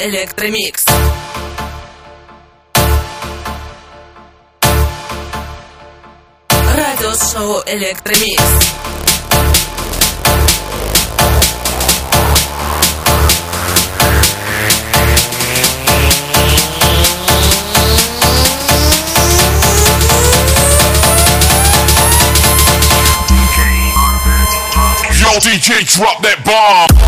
Электромикс. Радиошоу Электромикс. Yo, DJ, drop that bomb.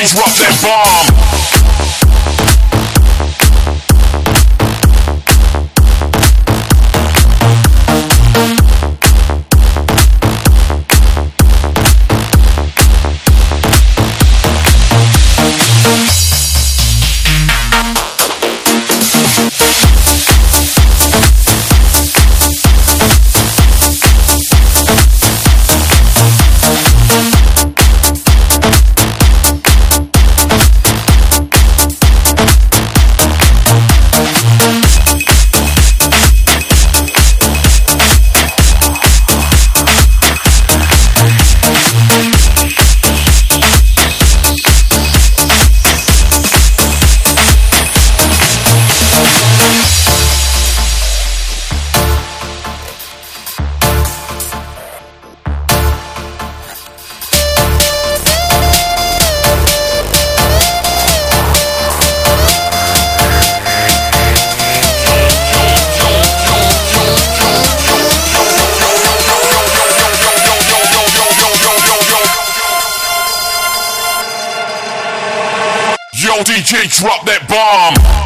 Please rock that bomb. DJ, drop that bomb.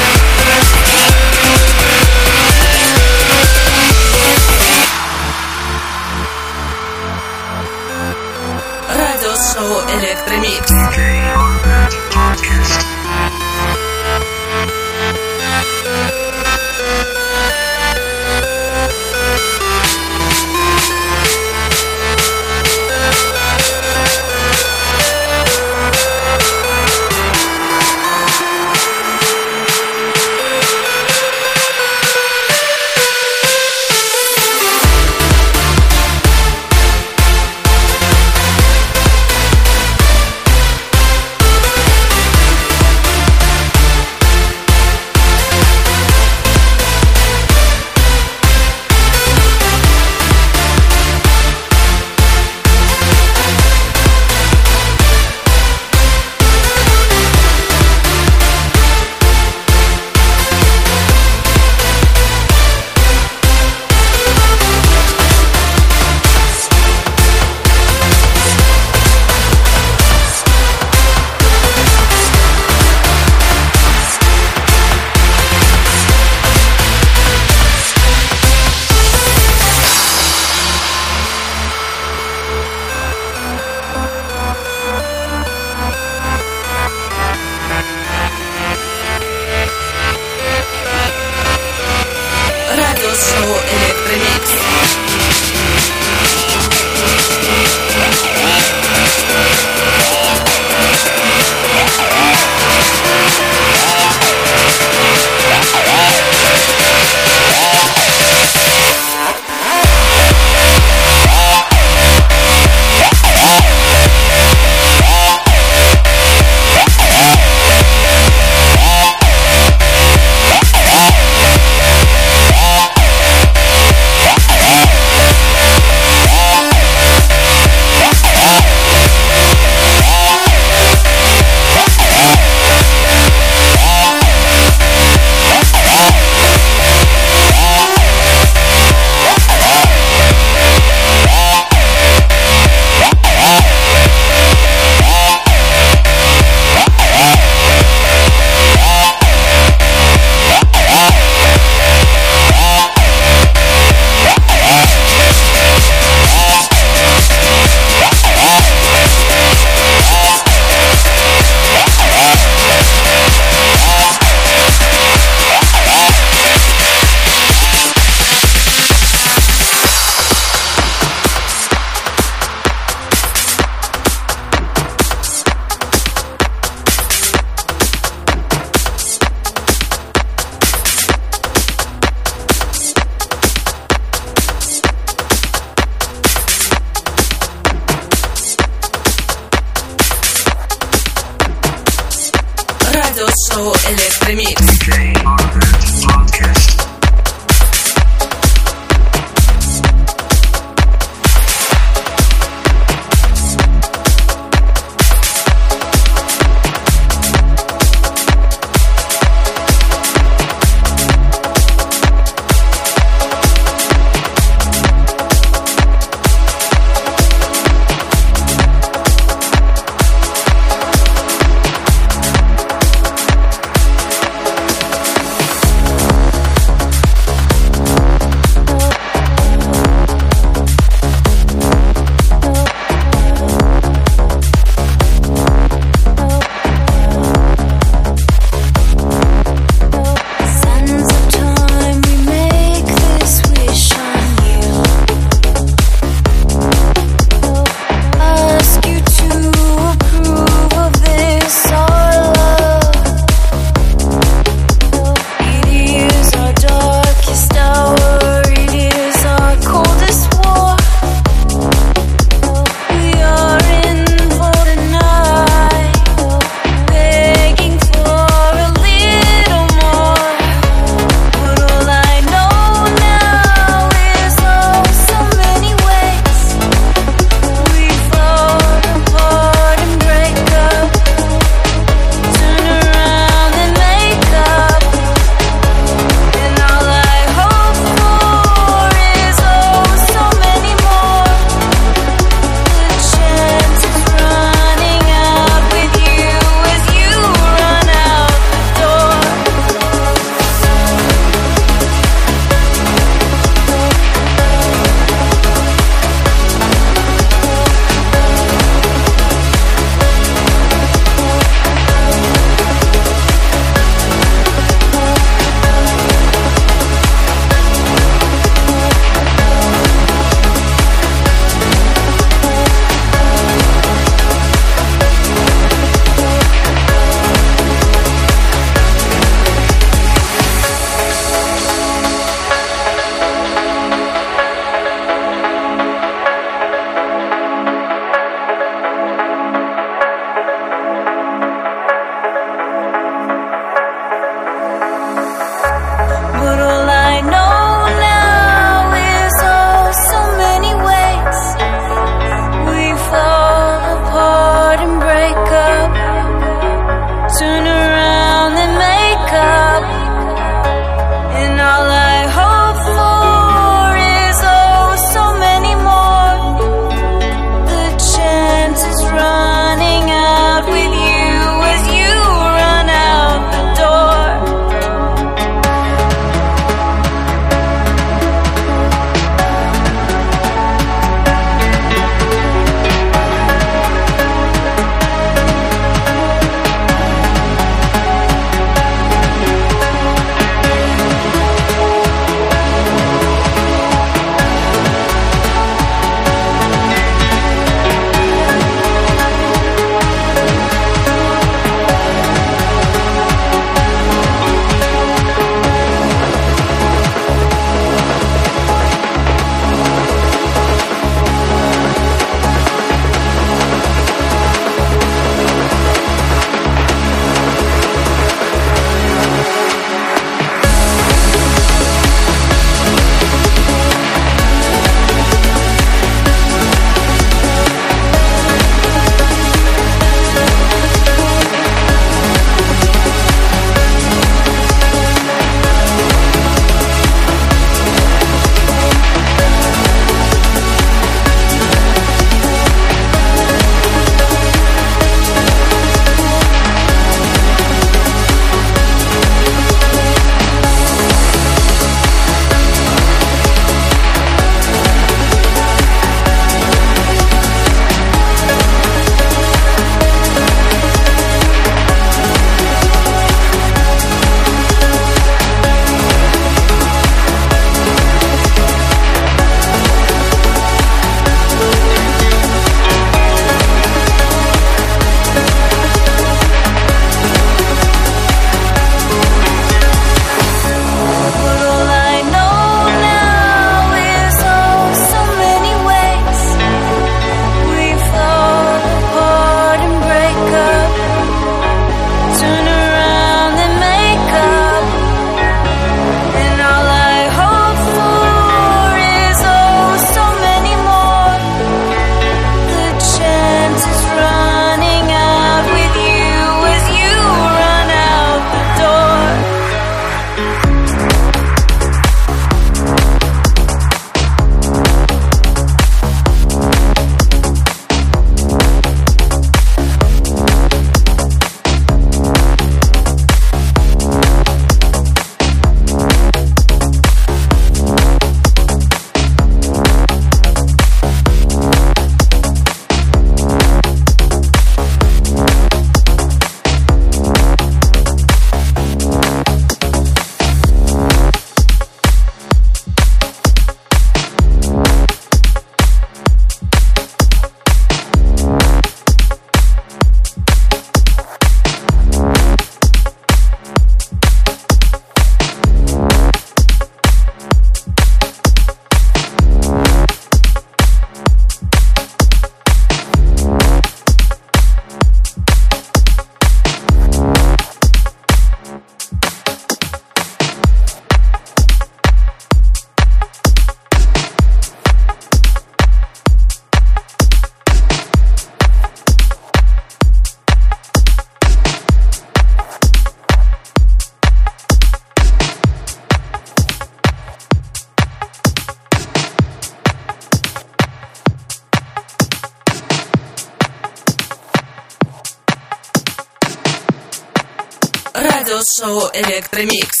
Show eh, Electremix.